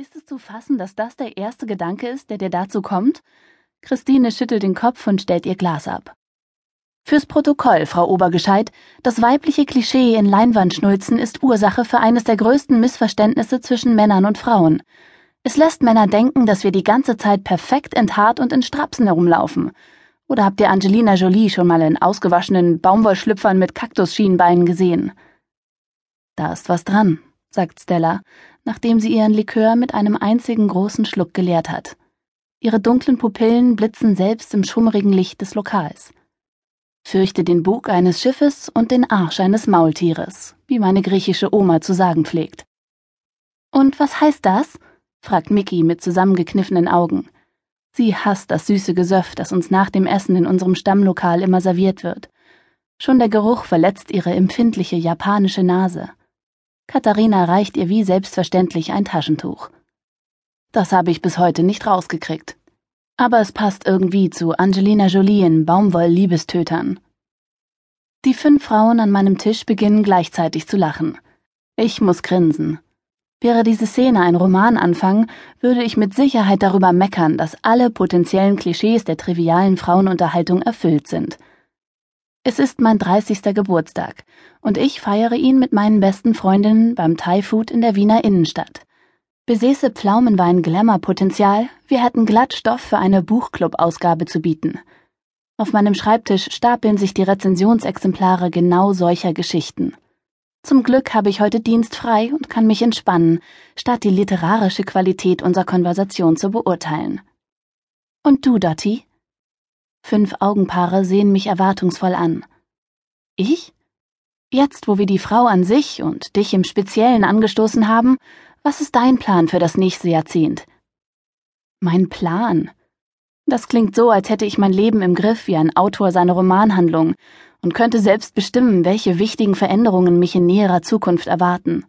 Ist es zu fassen, dass das der erste Gedanke ist, der dir dazu kommt? Christine schüttelt den Kopf und stellt ihr Glas ab. Fürs Protokoll, Frau Obergescheit, das weibliche Klischee in Leinwandschnulzen ist Ursache für eines der größten Missverständnisse zwischen Männern und Frauen. Es lässt Männer denken, dass wir die ganze Zeit perfekt enthaart und in Strapsen herumlaufen. Oder habt ihr Angelina Jolie schon mal in ausgewaschenen Baumwollschlüpfern mit Kaktusschienbeinen gesehen? Da ist was dran, sagt Stella, nachdem sie ihren Likör mit einem einzigen großen Schluck geleert hat. Ihre dunklen Pupillen blitzen selbst im schummrigen Licht des Lokals. Fürchte den Bug eines Schiffes und den Arsch eines Maultieres, wie meine griechische Oma zu sagen pflegt. Und was heißt das? fragt Mickey mit zusammengekniffenen Augen. Sie hasst das süße Gesöff, das uns nach dem Essen in unserem Stammlokal immer serviert wird. Schon der Geruch verletzt ihre empfindliche japanische Nase. Katharina reicht ihr wie selbstverständlich ein Taschentuch. Das habe ich bis heute nicht rausgekriegt. Aber es passt irgendwie zu Angelina Jolie in Baumwoll-Liebestötern. Die fünf Frauen an meinem Tisch beginnen gleichzeitig zu lachen. Ich muss grinsen. Wäre diese Szene ein Romananfang, würde ich mit Sicherheit darüber meckern, dass alle potenziellen Klischees der trivialen Frauenunterhaltung erfüllt sind. Es ist mein 30. Geburtstag und ich feiere ihn mit meinen besten Freundinnen beim Thai Food in der Wiener Innenstadt. Besäße Pflaumenwein Glamour-Potenzial, wir hätten glatt Stoff für eine Buchclub-Ausgabe zu bieten. Auf meinem Schreibtisch stapeln sich die Rezensionsexemplare genau solcher Geschichten. Zum Glück habe ich heute Dienst frei und kann mich entspannen, statt die literarische Qualität unserer Konversation zu beurteilen. Und du, Dottie? Fünf Augenpaare sehen mich erwartungsvoll an. Ich? Jetzt, wo wir die Frau an sich und dich im Speziellen angestoßen haben, was ist dein Plan für das nächste Jahrzehnt? Mein Plan? Das klingt so, als hätte ich mein Leben im Griff wie ein Autor seine Romanhandlung und könnte selbst bestimmen, welche wichtigen Veränderungen mich in näherer Zukunft erwarten.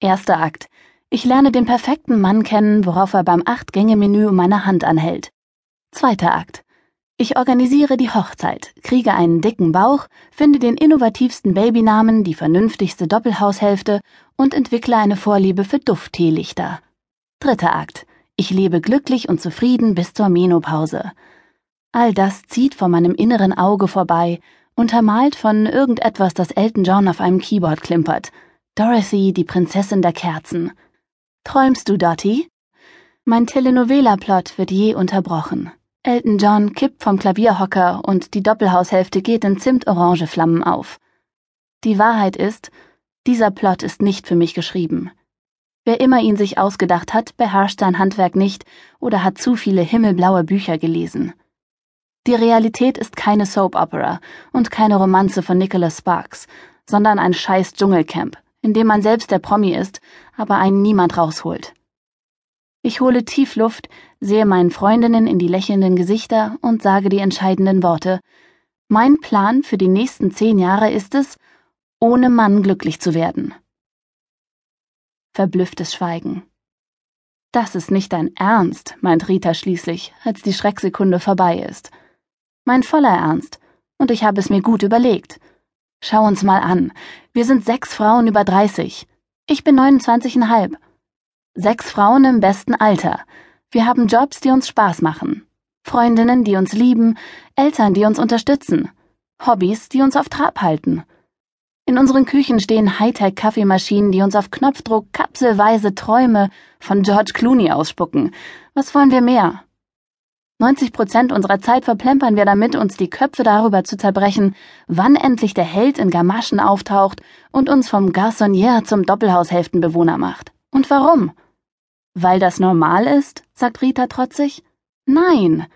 Erster Akt. Ich lerne den perfekten Mann kennen, worauf er beim Acht-Gänge-Menü meine Hand anhält. Zweiter Akt. Ich organisiere die Hochzeit, kriege einen dicken Bauch, finde den innovativsten Babynamen, die vernünftigste Doppelhaushälfte und entwickle eine Vorliebe für Duftteelichter. Dritter Akt. Ich lebe glücklich und zufrieden bis zur Menopause. All das zieht vor meinem inneren Auge vorbei, untermalt von irgendetwas, das Elton John auf einem Keyboard klimpert. Dorothy, die Prinzessin der Kerzen. Träumst du, Dottie? Mein Telenovela-Plot wird je unterbrochen. Elton John kippt vom Klavierhocker und die Doppelhaushälfte geht in zimtorange Flammen auf. Die Wahrheit ist, dieser Plot ist nicht für mich geschrieben. Wer immer ihn sich ausgedacht hat, beherrscht sein Handwerk nicht oder hat zu viele himmelblaue Bücher gelesen. Die Realität ist keine Soap Opera und keine Romanze von Nicholas Sparks, sondern ein scheiß Dschungelcamp, in dem man selbst der Promi ist, aber einen niemand rausholt. Ich hole tief Luft, sehe meinen Freundinnen in die lächelnden Gesichter und sage die entscheidenden Worte. Mein Plan für die nächsten zehn Jahre ist es, ohne Mann glücklich zu werden. Verblüfftes Schweigen. Das ist nicht dein Ernst, meint Rita schließlich, als die Schrecksekunde vorbei ist. Mein voller Ernst, und ich habe es mir gut überlegt. Schau uns mal an. Wir sind sechs Frauen über dreißig. Ich bin neunundzwanzigeinhalb. Sechs Frauen im besten Alter. Wir haben Jobs, die uns Spaß machen. Freundinnen, die uns lieben, Eltern, die uns unterstützen. Hobbys, die uns auf Trab halten. In unseren Küchen stehen Hightech-Kaffeemaschinen, die uns auf Knopfdruck kapselweise Träume von George Clooney ausspucken. Was wollen wir mehr? 90 Prozent unserer Zeit verplempern wir damit, uns die Köpfe darüber zu zerbrechen, wann endlich der Held in Gamaschen auftaucht und uns vom Garçonnier zum Doppelhaushälftenbewohner macht. Und warum? Weil das normal ist? sagt Rita trotzig. Nein.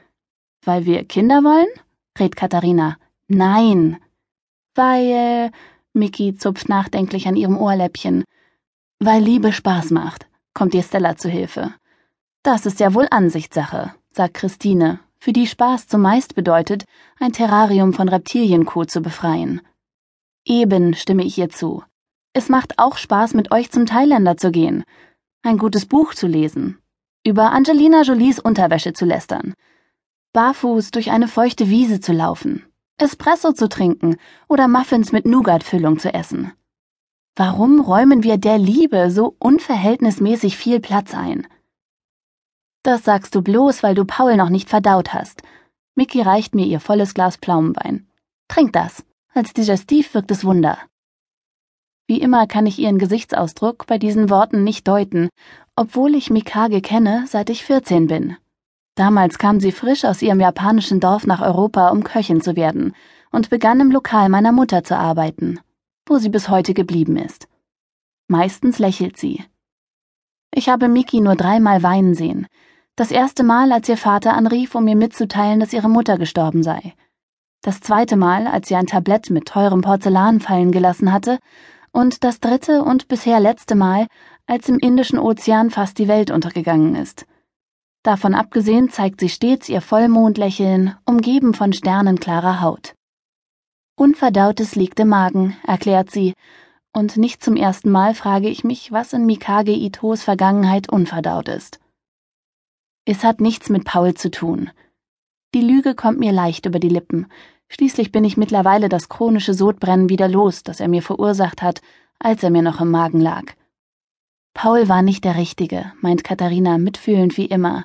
Weil wir Kinder wollen? rät Katharina. Nein. Weil. Mickey zupft nachdenklich an ihrem Ohrläppchen. Weil Liebe Spaß macht, kommt ihr Stella zu Hilfe. Das ist ja wohl Ansichtssache, sagt Christine, für die Spaß zumeist bedeutet, ein Terrarium von Reptilienkot zu befreien. Eben stimme ich ihr zu. Es macht auch Spaß, mit euch zum Thailänder zu gehen ein gutes Buch zu lesen, über Angelina Jolies Unterwäsche zu lästern, barfuß durch eine feuchte Wiese zu laufen, Espresso zu trinken oder Muffins mit Nougat-Füllung zu essen. Warum räumen wir der Liebe so unverhältnismäßig viel Platz ein? Das sagst du bloß, weil du Paul noch nicht verdaut hast. Mickey reicht mir ihr volles Glas Pflaumenwein. Trink das. Als Digestiv wirkt es Wunder. Wie immer kann ich ihren Gesichtsausdruck bei diesen Worten nicht deuten, obwohl ich Mikage kenne, seit ich 14 bin. Damals kam sie frisch aus ihrem japanischen Dorf nach Europa, um Köchin zu werden, und begann im Lokal meiner Mutter zu arbeiten, wo sie bis heute geblieben ist. Meistens lächelt sie. Ich habe Miki nur dreimal weinen sehen, das erste Mal, als ihr Vater anrief, um mir mitzuteilen, dass ihre Mutter gestorben sei. Das zweite Mal, als sie ein Tablett mit teurem Porzellan fallen gelassen hatte. Und das dritte und bisher letzte Mal, als im Indischen Ozean fast die Welt untergegangen ist. Davon abgesehen zeigt sie stets ihr Vollmondlächeln, umgeben von sternenklarer Haut. Unverdautes liegt im Magen, erklärt sie, und nicht zum ersten Mal frage ich mich, was in Mikage Itos Vergangenheit unverdaut ist. Es hat nichts mit Paul zu tun. Die Lüge kommt mir leicht über die Lippen. Schließlich bin ich mittlerweile das chronische Sodbrennen wieder los, das er mir verursacht hat, als er mir noch im Magen lag. Paul war nicht der Richtige, meint Katharina mitfühlend wie immer,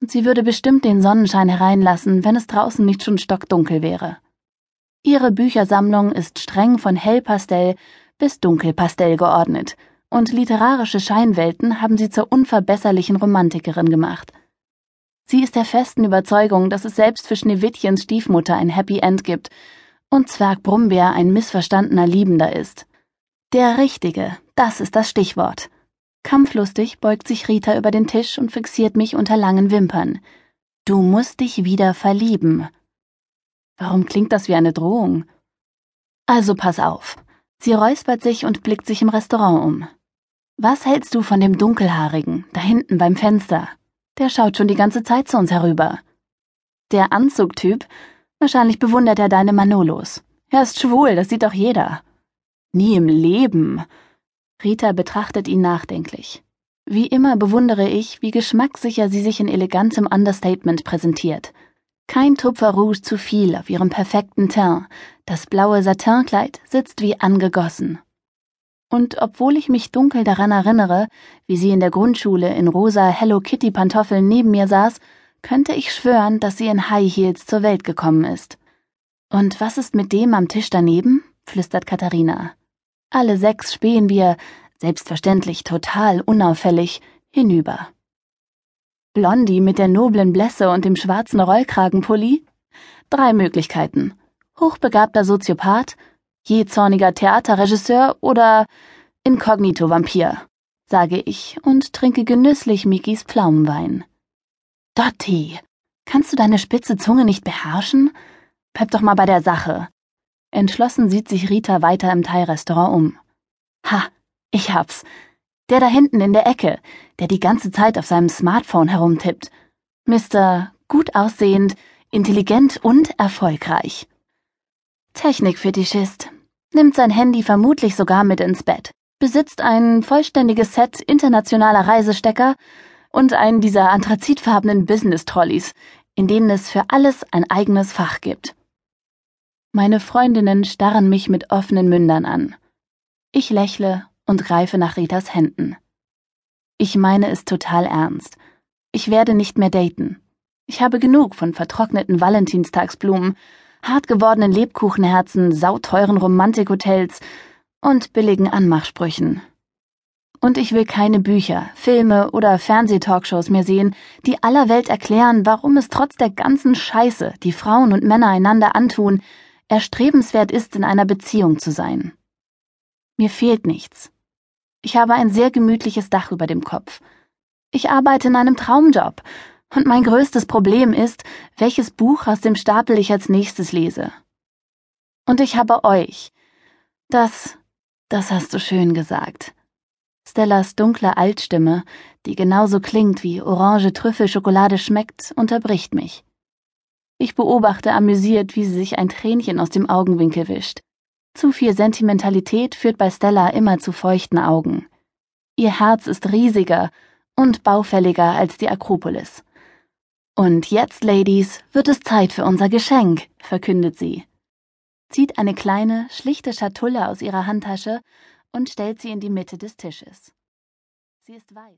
und sie würde bestimmt den Sonnenschein hereinlassen, wenn es draußen nicht schon stockdunkel wäre. Ihre Büchersammlung ist streng von Hellpastell bis Dunkelpastell geordnet, und literarische Scheinwelten haben sie zur unverbesserlichen Romantikerin gemacht. Sie ist der festen Überzeugung, dass es selbst für Schneewittchens Stiefmutter ein Happy End gibt und Zwerg Brummbär ein missverstandener Liebender ist. Der Richtige, das ist das Stichwort. Kampflustig beugt sich Rita über den Tisch und fixiert mich unter langen Wimpern. Du musst dich wieder verlieben. Warum klingt das wie eine Drohung? Also pass auf. Sie räuspert sich und blickt sich im Restaurant um. Was hältst du von dem Dunkelhaarigen, da hinten beim Fenster? Der schaut schon die ganze Zeit zu uns herüber. Der Anzugtyp? Wahrscheinlich bewundert er deine Manolos. Er ist schwul, das sieht doch jeder. Nie im Leben. Rita betrachtet ihn nachdenklich. Wie immer bewundere ich, wie geschmackssicher sie sich in elegantem Understatement präsentiert. Kein Tupfer Rouge zu viel auf ihrem perfekten Teint. Das blaue Satinkleid sitzt wie angegossen und obwohl ich mich dunkel daran erinnere, wie sie in der Grundschule in rosa Hello Kitty Pantoffeln neben mir saß, könnte ich schwören, dass sie in High Heels zur Welt gekommen ist. Und was ist mit dem am Tisch daneben? flüstert Katharina. Alle sechs spähen wir, selbstverständlich total unauffällig, hinüber. Blondie mit der noblen Blässe und dem schwarzen Rollkragenpulli? Drei Möglichkeiten. Hochbegabter Soziopath, jähzorniger Theaterregisseur oder Inkognito-Vampir, sage ich und trinke genüsslich Mikis Pflaumenwein. Dotti, kannst du deine spitze Zunge nicht beherrschen? Bleib doch mal bei der Sache. Entschlossen sieht sich Rita weiter im Thai-Restaurant um. Ha, ich hab's. Der da hinten in der Ecke, der die ganze Zeit auf seinem Smartphone herumtippt. Mr. gut aussehend, intelligent und erfolgreich. Technikfetischist. Nimmt sein Handy vermutlich sogar mit ins Bett. Besitzt ein vollständiges Set internationaler Reisestecker und einen dieser anthrazitfarbenen Business-Trolleys, in denen es für alles ein eigenes Fach gibt. Meine Freundinnen starren mich mit offenen Mündern an. Ich lächle und greife nach Ritas Händen. Ich meine es total ernst. Ich werde nicht mehr daten. Ich habe genug von vertrockneten Valentinstagsblumen hart gewordenen Lebkuchenherzen, sauteuren Romantikhotels und billigen Anmachsprüchen. Und ich will keine Bücher, Filme oder Fernsehtalkshows mehr sehen, die aller Welt erklären, warum es trotz der ganzen Scheiße, die Frauen und Männer einander antun, erstrebenswert ist, in einer Beziehung zu sein. Mir fehlt nichts. Ich habe ein sehr gemütliches Dach über dem Kopf. Ich arbeite in einem Traumjob und mein größtes Problem ist, welches Buch aus dem Stapel ich als nächstes lese. Und ich habe euch. Das, das hast du schön gesagt. Stellas dunkle Altstimme, die genauso klingt wie orange Trüffelschokolade schmeckt, unterbricht mich. Ich beobachte amüsiert, wie sie sich ein Tränchen aus dem Augenwinkel wischt. Zu viel Sentimentalität führt bei Stella immer zu feuchten Augen. Ihr Herz ist riesiger und baufälliger als die Akropolis. Und jetzt, Ladies, wird es Zeit für unser Geschenk, verkündet sie. Zieht eine kleine, schlichte Schatulle aus ihrer Handtasche und stellt sie in die Mitte des Tisches. Sie ist weiß.